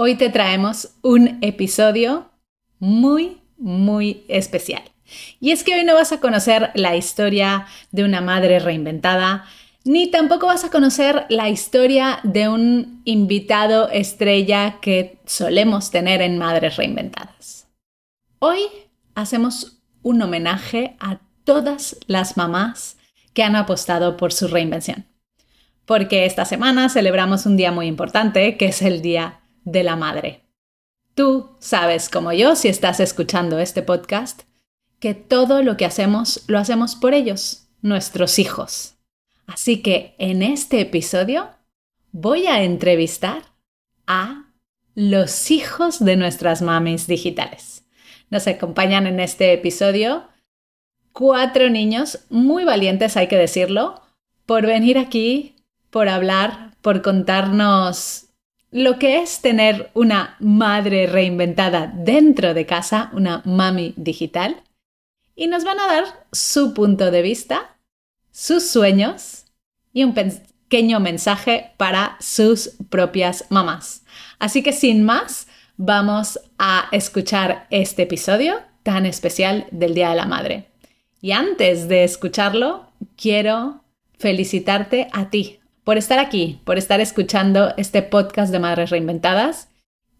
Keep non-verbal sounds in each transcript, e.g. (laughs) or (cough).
Hoy te traemos un episodio muy, muy especial. Y es que hoy no vas a conocer la historia de una madre reinventada, ni tampoco vas a conocer la historia de un invitado estrella que solemos tener en Madres Reinventadas. Hoy hacemos un homenaje a todas las mamás que han apostado por su reinvención. Porque esta semana celebramos un día muy importante, que es el Día de la Madre. Tú sabes, como yo, si estás escuchando este podcast, que todo lo que hacemos lo hacemos por ellos, nuestros hijos. Así que en este episodio voy a entrevistar a los hijos de nuestras mamis digitales. Nos acompañan en este episodio cuatro niños muy valientes, hay que decirlo, por venir aquí, por hablar, por contarnos lo que es tener una madre reinventada dentro de casa, una mami digital, y nos van a dar su punto de vista, sus sueños y un pequeño mensaje para sus propias mamás. Así que sin más, vamos a escuchar este episodio tan especial del Día de la Madre. Y antes de escucharlo, quiero felicitarte a ti por estar aquí, por estar escuchando este podcast de Madres Reinventadas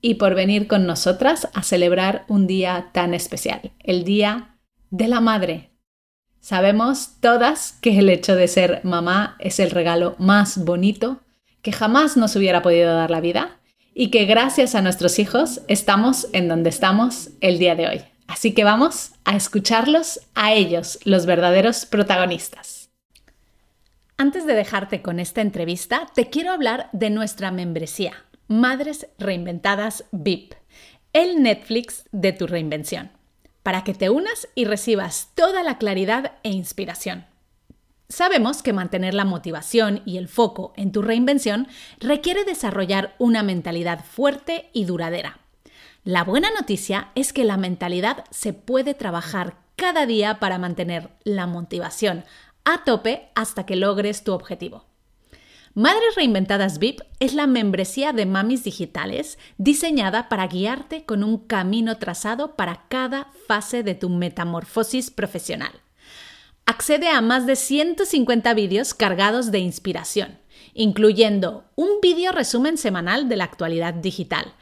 y por venir con nosotras a celebrar un día tan especial, el Día de la madre. Sabemos todas que el hecho de ser mamá es el regalo más bonito que jamás nos hubiera podido dar la vida y que gracias a nuestros hijos estamos en donde estamos el día de hoy. Así que vamos a escucharlos a ellos, los verdaderos protagonistas. Antes de dejarte con esta entrevista, te quiero hablar de nuestra membresía, Madres Reinventadas VIP, el Netflix de tu reinvención para que te unas y recibas toda la claridad e inspiración. Sabemos que mantener la motivación y el foco en tu reinvención requiere desarrollar una mentalidad fuerte y duradera. La buena noticia es que la mentalidad se puede trabajar cada día para mantener la motivación a tope hasta que logres tu objetivo. Madres Reinventadas VIP es la membresía de mamis digitales diseñada para guiarte con un camino trazado para cada fase de tu metamorfosis profesional. Accede a más de 150 vídeos cargados de inspiración, incluyendo un vídeo resumen semanal de la actualidad digital,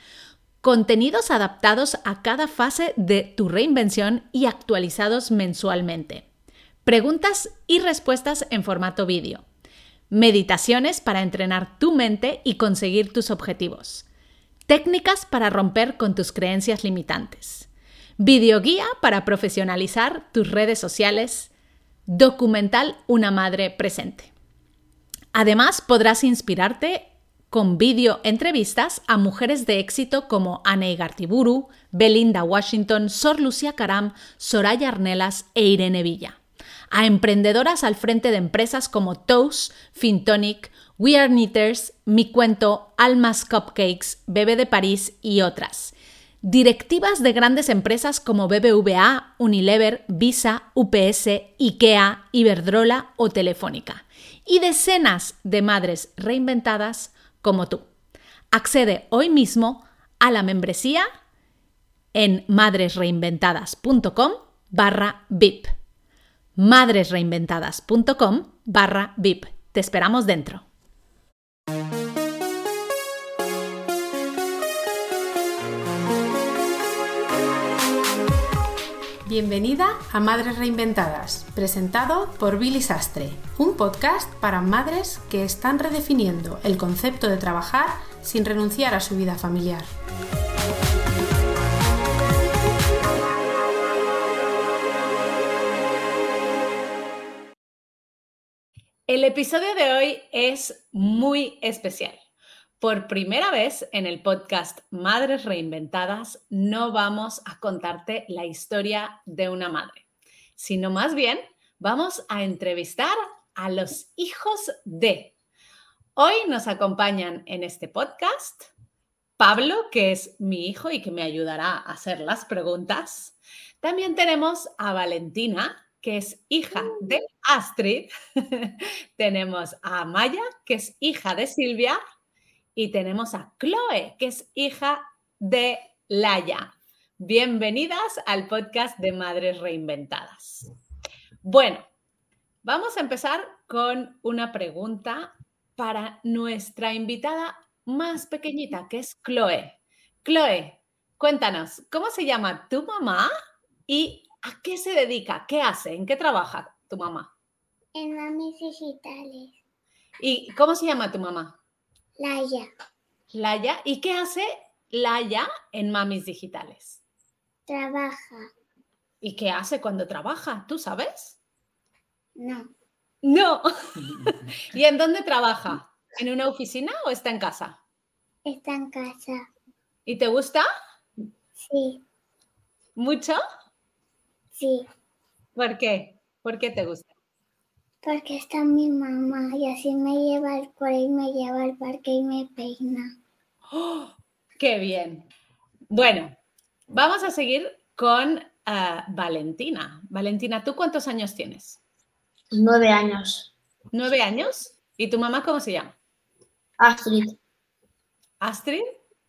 contenidos adaptados a cada fase de tu reinvención y actualizados mensualmente, preguntas y respuestas en formato vídeo. Meditaciones para entrenar tu mente y conseguir tus objetivos, técnicas para romper con tus creencias limitantes, videoguía para profesionalizar tus redes sociales, documental Una Madre Presente. Además, podrás inspirarte con vídeo entrevistas a mujeres de éxito como Anne Gartiburu, Belinda Washington, Sor Lucía Caram, Soraya Arnelas e Irene Villa a emprendedoras al frente de empresas como Toast, Fintonic, We Are Knitters, Mi Cuento, Almas Cupcakes, Bebe de París y otras. Directivas de grandes empresas como BBVA, Unilever, Visa, UPS, IKEA, Iberdrola o Telefónica. Y decenas de madres reinventadas como tú. Accede hoy mismo a la membresía en madresreinventadas.com barra VIP madresreinventadas.com barra VIP. Te esperamos dentro. Bienvenida a Madres Reinventadas, presentado por Billy Sastre, un podcast para madres que están redefiniendo el concepto de trabajar sin renunciar a su vida familiar. El episodio de hoy es muy especial. Por primera vez en el podcast Madres Reinventadas no vamos a contarte la historia de una madre, sino más bien vamos a entrevistar a los hijos de. Hoy nos acompañan en este podcast Pablo, que es mi hijo y que me ayudará a hacer las preguntas. También tenemos a Valentina, que es hija de Astrid. (laughs) Tenemos a Maya, que es hija de Silvia. y tenemos a Chloe, que es hija de Laia. Bienvenidas al podcast de Madres Reinventadas. Bueno, vamos a empezar con una pregunta para nuestra invitada más pequeñita, que es Chloe. Chloe, cuéntanos, ¿cómo se llama tu mamá y a qué se dedica? ¿Qué hace? ¿En qué trabaja tu mamá? En mamis digitales. ¿Y cómo se llama tu mamá? Laia. Laia. ¿Y qué hace Laia en mamis digitales? Trabaja. ¿Y qué hace cuando trabaja? ¿Tú sabes? No. No. (laughs) ¿Y en dónde trabaja? ¿En una oficina o está en casa? Está en casa. ¿Y te gusta? Sí. ¿Mucho? Sí. ¿Por qué? ¿Por qué te gusta? Porque está mi mamá y así me lleva al cole y me lleva al parque y me peina. ¡Oh! ¡Qué bien! Bueno, vamos a seguir con uh, Valentina. Valentina, ¿tú cuántos años tienes? Nueve años. ¿Nueve años? ¿Y tu mamá cómo se llama? Astrid. ¿Astrid?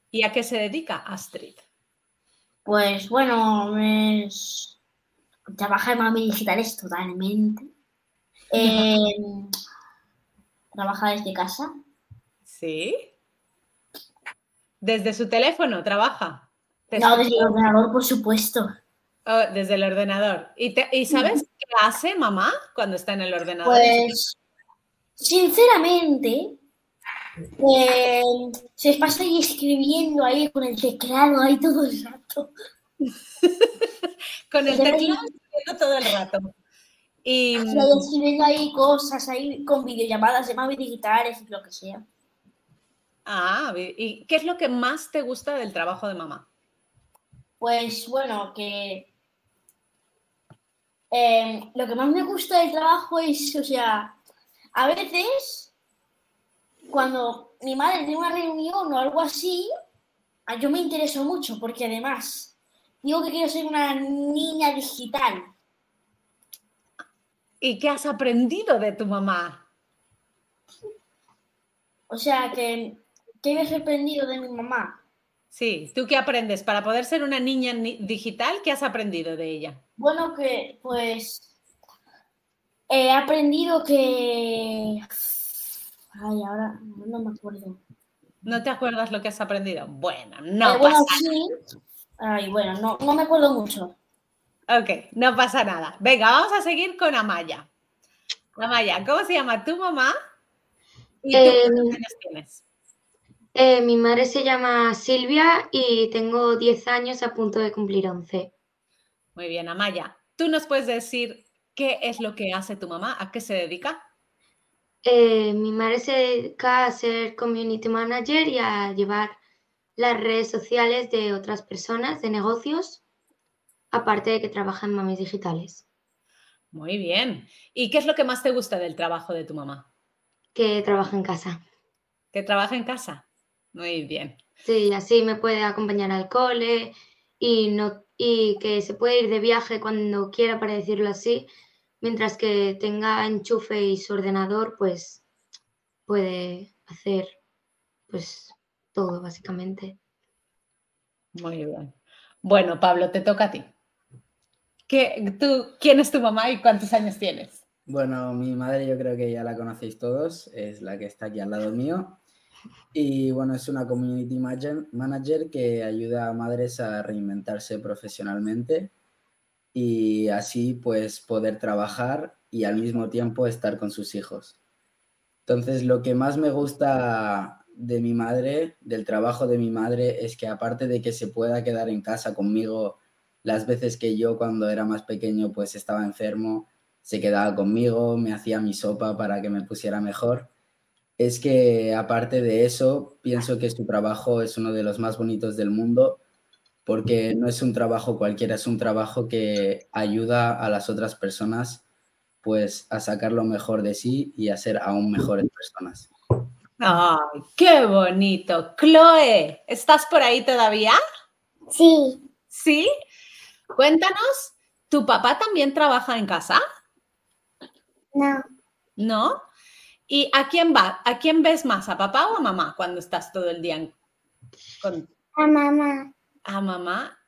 ¿Y a qué se dedica Astrid? Pues bueno, es... trabaja en mami digitales totalmente. Eh, trabaja desde casa. ¿Sí? ¿Desde su teléfono trabaja? No, desde el ordenador, por supuesto. Oh, desde el ordenador. ¿Y, te, ¿Y, sabes qué hace mamá cuando está en el ordenador? Pues, sinceramente, eh, se pasa ahí escribiendo ahí con el teclado ahí todo el rato. (laughs) con el teclado escribiendo todo el rato. Y sí, escribiendo ahí cosas, ahí con videollamadas de mami digitales y lo que sea. Ah, ¿y qué es lo que más te gusta del trabajo de mamá? Pues bueno, que eh, lo que más me gusta del trabajo es, o sea, a veces cuando mi madre tiene una reunión o algo así, yo me intereso mucho porque además digo que quiero ser una niña digital. ¿Y qué has aprendido de tu mamá? O sea, que ¿qué has aprendido de mi mamá? Sí, ¿tú qué aprendes? Para poder ser una niña digital, ¿qué has aprendido de ella? Bueno, que pues he aprendido que... Ay, ahora no me acuerdo. ¿No te acuerdas lo que has aprendido? Bueno, no Eh, bueno, pasa sí. Ay, bueno, no, no me acuerdo mucho. Ok, no pasa nada. Venga, vamos a seguir con Amaya. Amaya, ¿cómo se llama tu mamá? ¿Y tú Eh, cuántos años tienes? Eh, mi madre se llama Silvia y tengo 10 años a punto de cumplir 11. Muy bien, Amaya. ¿Tú nos puedes decir qué es lo que hace tu mamá? ¿A qué se dedica? Eh, mi madre se dedica a ser community manager y a llevar las redes sociales de otras personas, de negocios, aparte de que trabaja en mamis digitales, Muy bien. ¿Y qué es lo que más te gusta del trabajo de tu mamá? que trabaja en casa. ¿Que trabaja en casa? Muy bien. Sí, así me puede acompañar al cole y, no, y que se puede ir de viaje cuando quiera, para decirlo así, mientras que tenga enchufe y su ordenador, pues puede hacer pues todo, básicamente. Muy bien. Bueno, Pablo, te toca a ti. ¿Qué, tú, ¿Quién es tu mamá y cuántos años tienes? Bueno, mi madre yo creo que ya la conocéis todos, es la que está aquí al lado mío. Y bueno, es una community manager, manager que ayuda a madres a reinventarse profesionalmente y así pues poder trabajar y al mismo tiempo estar con sus hijos. Entonces, lo que más me gusta de mi madre, del trabajo de mi madre, es que aparte de que se pueda quedar en casa conmigo las veces que yo cuando era más pequeño pues estaba enfermo, se quedaba conmigo, me hacía mi sopa para que me pusiera mejor. Es que aparte de eso, pienso que su trabajo es uno de los más bonitos del mundo porque no es un trabajo cualquiera, es un trabajo que ayuda a las otras personas pues a sacar lo mejor de sí y a ser aún mejores personas. ¡Ay, qué bonito! Chloe, ¿estás por ahí todavía? Sí, ¿Sí? Cuéntanos, ¿tu papá también trabaja en casa? no, ¿No? ¿Y a quién va? ¿A quién ves más? ¿A papá o a mamá cuando estás todo el día con... A mamá. A mamá.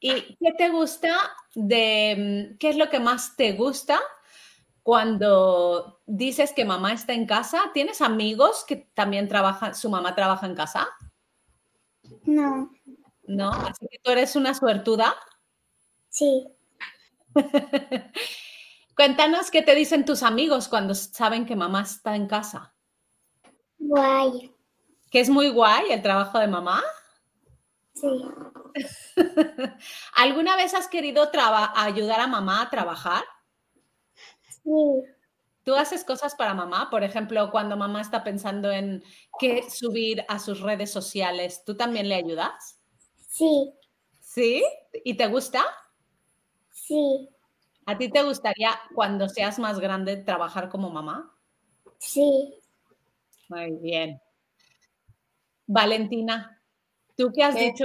¿Y qué te gusta de, mm, qué es lo que más te gusta cuando dices que mamá está en casa? ¿Tienes amigos que también trabajan, su mamá trabaja en casa? No. No, así que tú eres una suertuda. Sí. (laughs) Cuéntanos qué te dicen tus amigos cuando saben que mamá está en casa. Guay. ¿Que es muy guay el trabajo de mamá? Sí. (laughs) ¿Alguna vez has querido ayudar a mamá a trabajar? Sí. ¿Tú haces cosas para mamá? Por ejemplo, cuando mamá está pensando en qué subir a sus redes sociales, ¿tú también le ayudas? Sí. ¿Sí? ¿Y te gusta? Sí. ¿A ti te gustaría cuando seas más grande trabajar como mamá? Sí. Muy bien. Valentina, ¿tú qué has dicho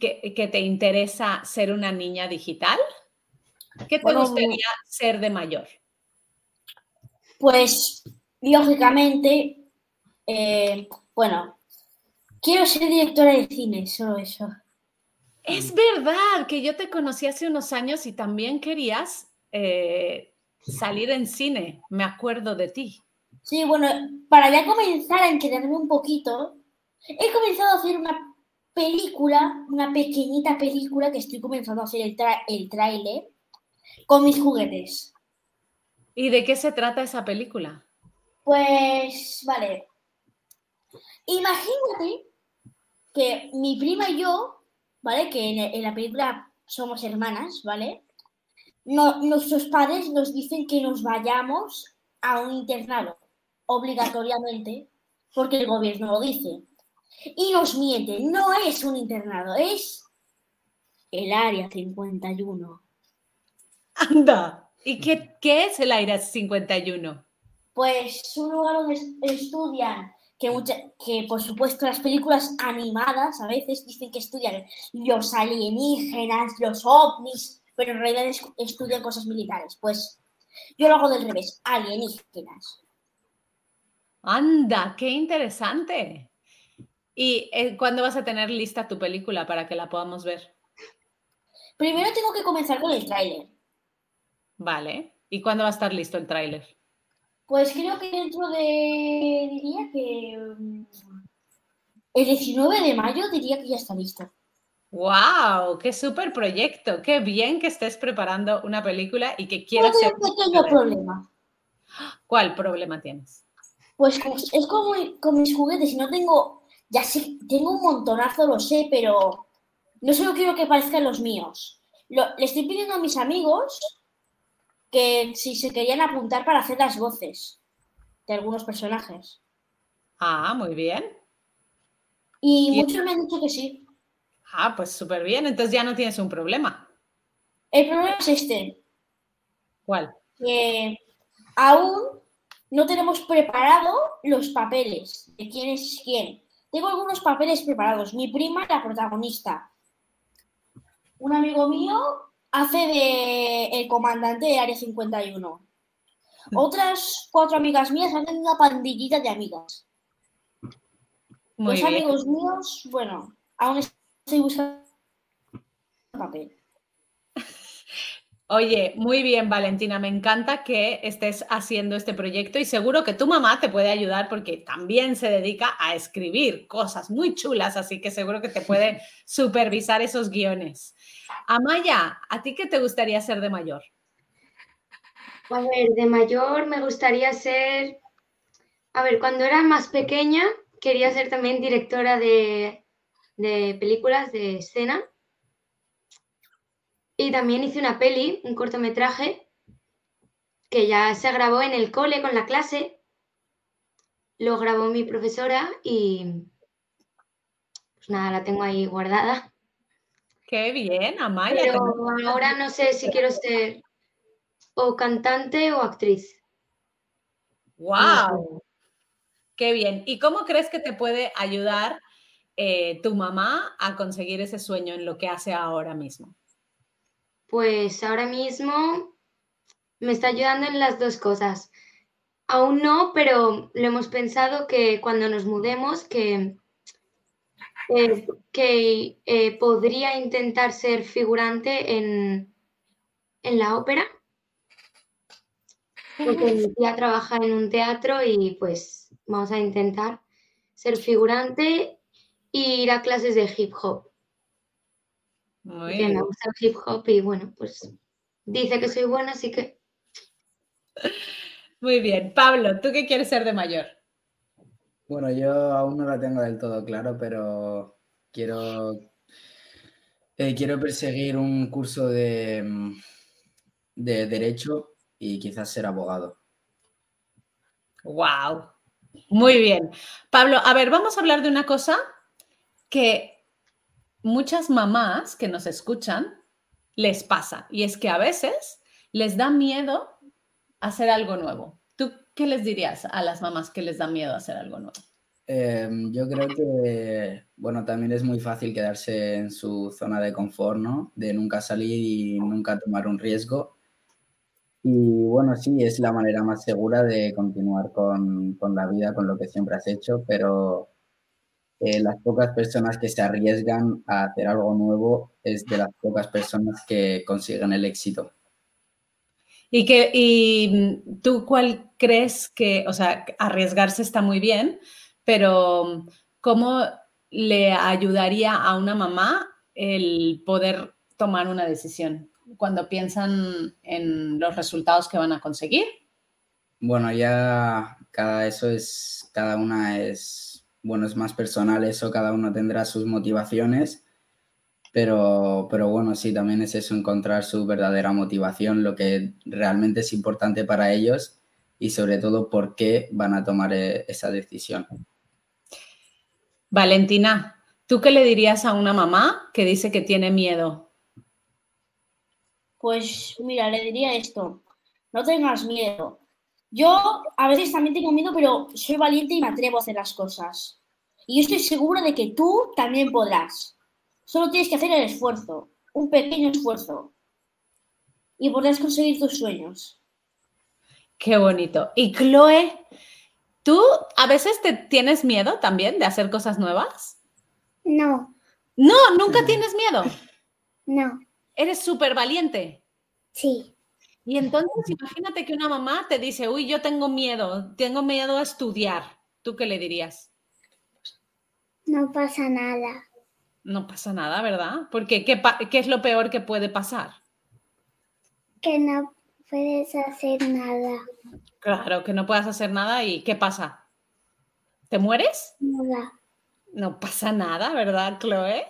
que, te interesa ser una niña digital? ¿Qué te gustaría ser de mayor? Pues, lógicamente, eh, bueno, quiero ser directora de cine, solo eso. Es verdad que yo te conocí hace unos años y también querías eh, salir en cine, me acuerdo de ti. Sí, bueno, para ya comenzar a entenderme un poquito, he comenzado a hacer una película, una pequeñita película que estoy comenzando a hacer el, el tráiler con mis juguetes. ¿Y de qué se trata esa película? Pues, vale. Imagínate que mi prima y yo ¿vale? Que en, la película somos hermanas, ¿vale? No, nuestros padres nos dicen que nos vayamos a un internado, obligatoriamente, porque el gobierno lo dice. Y nos mienten, no es un internado, es el Área 51. Anda, ¿y qué, qué es el Área 51? Pues un lugar donde estudian que, que por supuesto las películas animadas a veces dicen que estudian los alienígenas, los ovnis, pero en realidad estudian cosas militares. Pues yo lo hago del revés, alienígenas. Anda, qué interesante. ¿Y eh, cuándo vas a tener lista tu película para que la podamos ver? Primero tengo que comenzar con el tráiler. Vale. ¿Y cuándo va a estar listo el tráiler? Pues creo que dentro de, diría que mm, el 19 de mayo diría que ya está listo. ¡Wow! ¡Qué súper proyecto! ¡Qué bien que estés preparando una película y que quieras ser... un pequeño problema. ¿Cuál problema tienes? Pues es como con mis juguetes y no tengo... Ya sé, tengo un montonazo, lo sé, pero no solo quiero que parezcan los míos. le estoy pidiendo a mis amigos que si se querían apuntar para hacer las voces de algunos personajes. Ah, muy bien. Y, muchos me han dicho que sí. Ah, pues súper bien. Entonces ya no tienes un problema. El problema es este. ¿Cuál? Que aún no tenemos preparado los papeles de quién es quién. Tengo algunos papeles preparados. Mi prima, la protagonista. Un amigo mío hace de el comandante de Área 51. Mm. Otras cuatro amigas mías hacen una pandillita de amigas. Los amigos míos, bueno, aún estoy buscando papel. Oye, muy bien, Valentina. Me encanta que estés haciendo este proyecto y seguro que tu mamá te puede ayudar porque también se dedica a escribir cosas muy chulas, así que seguro que te puede (laughs) supervisar esos guiones. Amaya, ¿a ti qué te gustaría ser de mayor? A ver, de mayor me gustaría ser, a ver, cuando era más pequeña quería ser también directora de, de películas de escena y también hice una peli, un cortometraje, que ya se grabó en el cole con la clase. Lo grabó mi profesora y pues nada, la tengo ahí guardada. Qué bien, Amaya. Pero ahora no sé si quiero ser o cantante o actriz. ¡Wow! Qué bien. ¿Y cómo crees que te puede ayudar eh, tu mamá a conseguir ese sueño en lo que hace ahora mismo? Pues ahora mismo me está ayudando en las dos cosas. Aún no, pero lo hemos pensado que cuando nos mudemos, que, eh, que eh, podría intentar ser figurante en, en la ópera. Porque mi tía trabaja en un teatro y pues vamos a intentar ser figurante e ir a clases de hip hop. Muy Que me bien. gusta el hip hop y bueno, pues dice que soy buena, así que Muy bien. Pablo, ¿tú qué quieres ser de mayor? Bueno, yo aún no lo tengo del todo claro, pero quiero, eh, quiero perseguir un curso de, mm, de derecho y quizás ser abogado. Wow. Muy bien. Pablo, a ver, vamos a hablar de una cosa que muchas mamás que nos escuchan les pasa y es que a veces les da miedo hacer algo nuevo. ¿Tú qué les dirías a las mamás que les da miedo hacer algo nuevo? Eh, yo creo que, bueno, también es muy fácil quedarse en su zona de confort, ¿no? De nunca salir y nunca tomar un riesgo. Y bueno, sí, es la manera más segura de continuar con, con la vida, con lo que siempre has hecho, pero eh, las pocas personas que se arriesgan a hacer algo nuevo es de las pocas personas que consiguen el éxito. ¿Y, que, y tú cuál crees que, o sea, arriesgarse está muy bien, pero ¿cómo le ayudaría a una mamá el poder tomar una decisión cuando piensan en los resultados que van a conseguir? Bueno, ya cada eso es, cada una es, bueno, es más personal eso, cada uno tendrá sus motivaciones, pero, pero bueno, sí, también es eso, encontrar su verdadera motivación, lo que realmente es importante para ellos y sobre todo por qué van a tomar eh, esa decisión. Valentina, ¿tú qué le dirías a una mamá que dice que tiene miedo? Pues mira, le diría esto, no tengas miedo. Yo a veces también tengo miedo, pero soy valiente y me atrevo a hacer las cosas. Y yo estoy segura de que tú también podrás. Solo tienes que hacer el esfuerzo, un pequeño esfuerzo. Y podrás conseguir tus sueños. Qué bonito. Y Chloe, ¿tú a veces te tienes miedo también de hacer cosas nuevas? No, No, nunca tienes miedo. no, Eres súper valiente. sí, Y entonces imagínate que una mamá te dice, uy, yo tengo miedo, tengo miedo a estudiar. ¿Tú qué le dirías? no pasa nada. No pasa nada, ¿verdad? Porque ¿qué, es lo peor que puede pasar? Que no puedes hacer nada. Claro, que no puedas hacer nada y ¿qué pasa? ¿Te mueres? Nada. No pasa nada, ¿verdad, Chloe?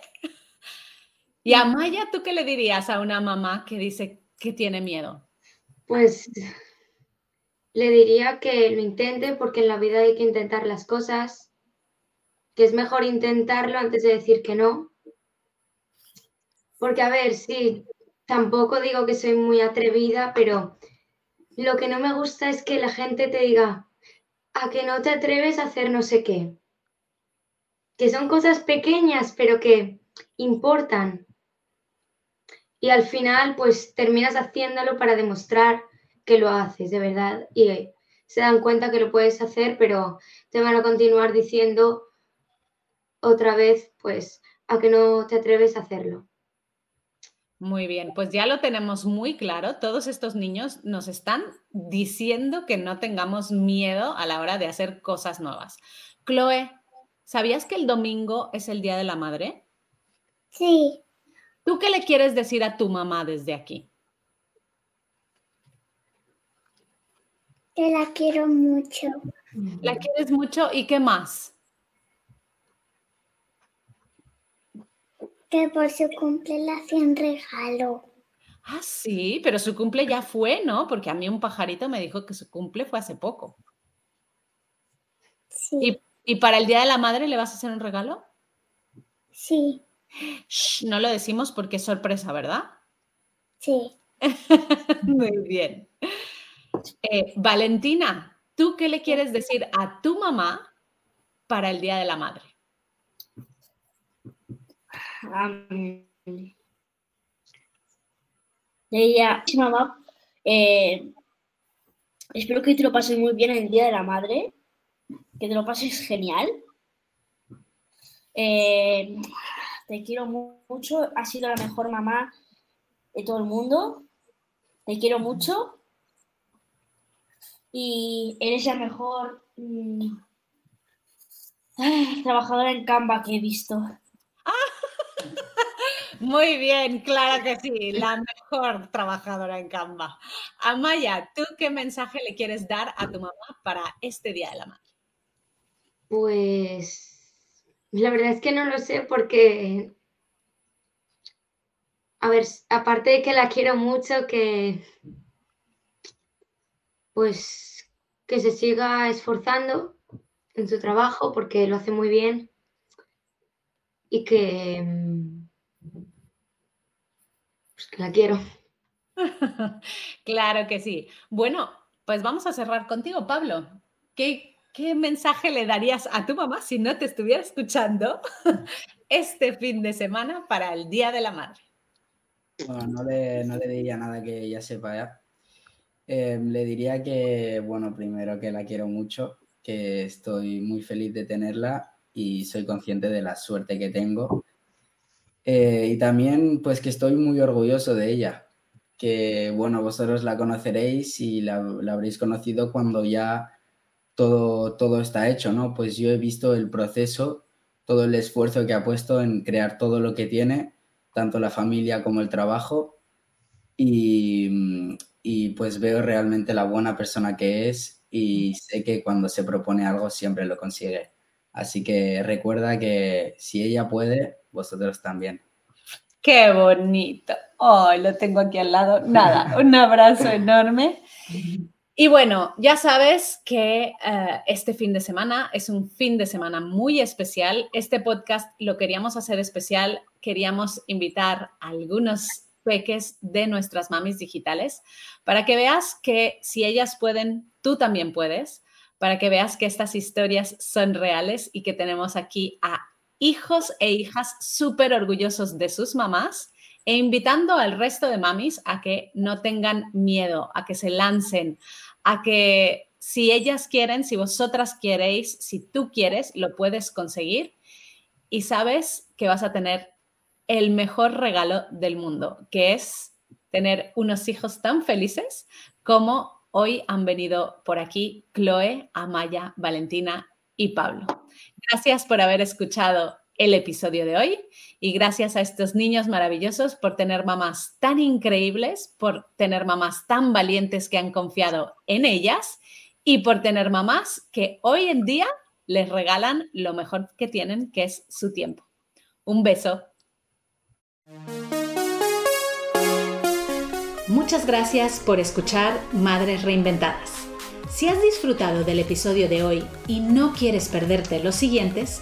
Y a Maya, ¿tú qué le dirías a una mamá que dice que tiene miedo? Pues le diría que lo intente porque en la vida hay que intentar las cosas, que es mejor intentarlo antes de decir que no. Porque, a ver, sí, tampoco digo que soy muy atrevida, pero lo que no me gusta es que la gente te diga, a que no te atreves a hacer no sé qué. Que son cosas pequeñas, pero que importan. Y al final, pues terminas haciéndolo para demostrar que lo haces de verdad y se dan cuenta que lo puedes hacer, pero te van a continuar diciendo otra vez, pues, a que no te atreves a hacerlo. Muy bien, pues ya lo tenemos muy claro. Todos estos niños nos están diciendo que no tengamos miedo a la hora de hacer cosas nuevas. Chloe, ¿sabías que el domingo es el Día de la Madre? Sí, ¿Tú qué le quieres decir a tu mamá desde aquí? que la quiero mucho. ¿La quieres mucho y qué más? Que por su cumple le hacía un regalo. Ah, sí, pero su cumple ya fue, ¿no? Porque a mí un pajarito me dijo que su cumple fue hace poco. Sí, ¿Y, y para el Día de la Madre le vas a hacer un regalo? sí, Shh, no lo decimos porque es sorpresa, ¿verdad? sí. (laughs) Muy bien. Eh, Valentina, ¿tú qué le quieres decir a tu mamá para el Día de la Madre? Le diría, "Sí, mamá, eh, Espero que te lo pases muy bien el Día de la Madre, que te lo pases genial. Eh, te quiero mucho, has sido la mejor mamá de todo el mundo. Te quiero mucho. Y eres la mejor mm, trabajadora en Canva que he visto. (laughs) Muy bien, claro que sí, la mejor trabajadora en Canva. Amaya, ¿tú qué mensaje le quieres dar a tu mamá para este Día de la Madre? Pues la verdad es que no lo sé porque, a ver, aparte de que la quiero mucho, que pues que se siga esforzando en su trabajo porque lo hace muy bien y que pues que la quiero. (laughs) claro que sí. Bueno, pues vamos a cerrar contigo, Pablo. ¿Qué, ¿Qué mensaje le darías a tu mamá si no te estuviera escuchando (laughs) este fin de semana para el Día de la Madre? No le, no le diría nada que ella sepa. Em, le diría que, bueno, primero que la quiero mucho, que estoy muy feliz de tenerla y soy consciente de la suerte que tengo eh, y también, pues que estoy muy orgulloso de ella, que bueno, vosotros la conoceréis y la, habréis conocido cuando ya todo, todo está hecho, ¿no? Pues yo he visto el proceso, todo el esfuerzo que ha puesto en crear todo lo que tiene, tanto la familia como el trabajo, y, y pues veo realmente la buena persona que es y sé que cuando se propone algo siempre lo consigue. Así que recuerda que si ella puede, vosotros también. Qué bonito. Oh, lo tengo aquí al lado. Nada, un abrazo (laughs) enorme. Y bueno, ya sabes que eh, este fin de semana es un fin de semana muy especial. Este podcast lo queríamos hacer especial. Queríamos invitar a algunos peques de nuestras mamis digitales para que veas que si ellas pueden, tú también puedes, para que veas que estas historias son reales y que tenemos aquí a hijos e hijas súper orgullosos de sus mamás e invitando al resto de mamis a que no tengan miedo, a que se lancen, a que si ellas quieren, si vosotras queréis, si tú quieres, lo puedes conseguir y sabes que vas a tener el mejor regalo del mundo, que es tener unos hijos tan felices como hoy han venido por aquí Chloe, Amaya, Valentina y Pablo. Gracias por haber escuchado el episodio de hoy y gracias a estos niños maravillosos por tener mamás tan increíbles, por tener mamás tan valientes que han confiado en ellas y por tener mamás que hoy en día les regalan lo mejor que tienen, que es su tiempo. Un beso. Muchas gracias por escuchar Madres Reinventadas. Si has disfrutado del episodio de hoy y no quieres perderte los siguientes,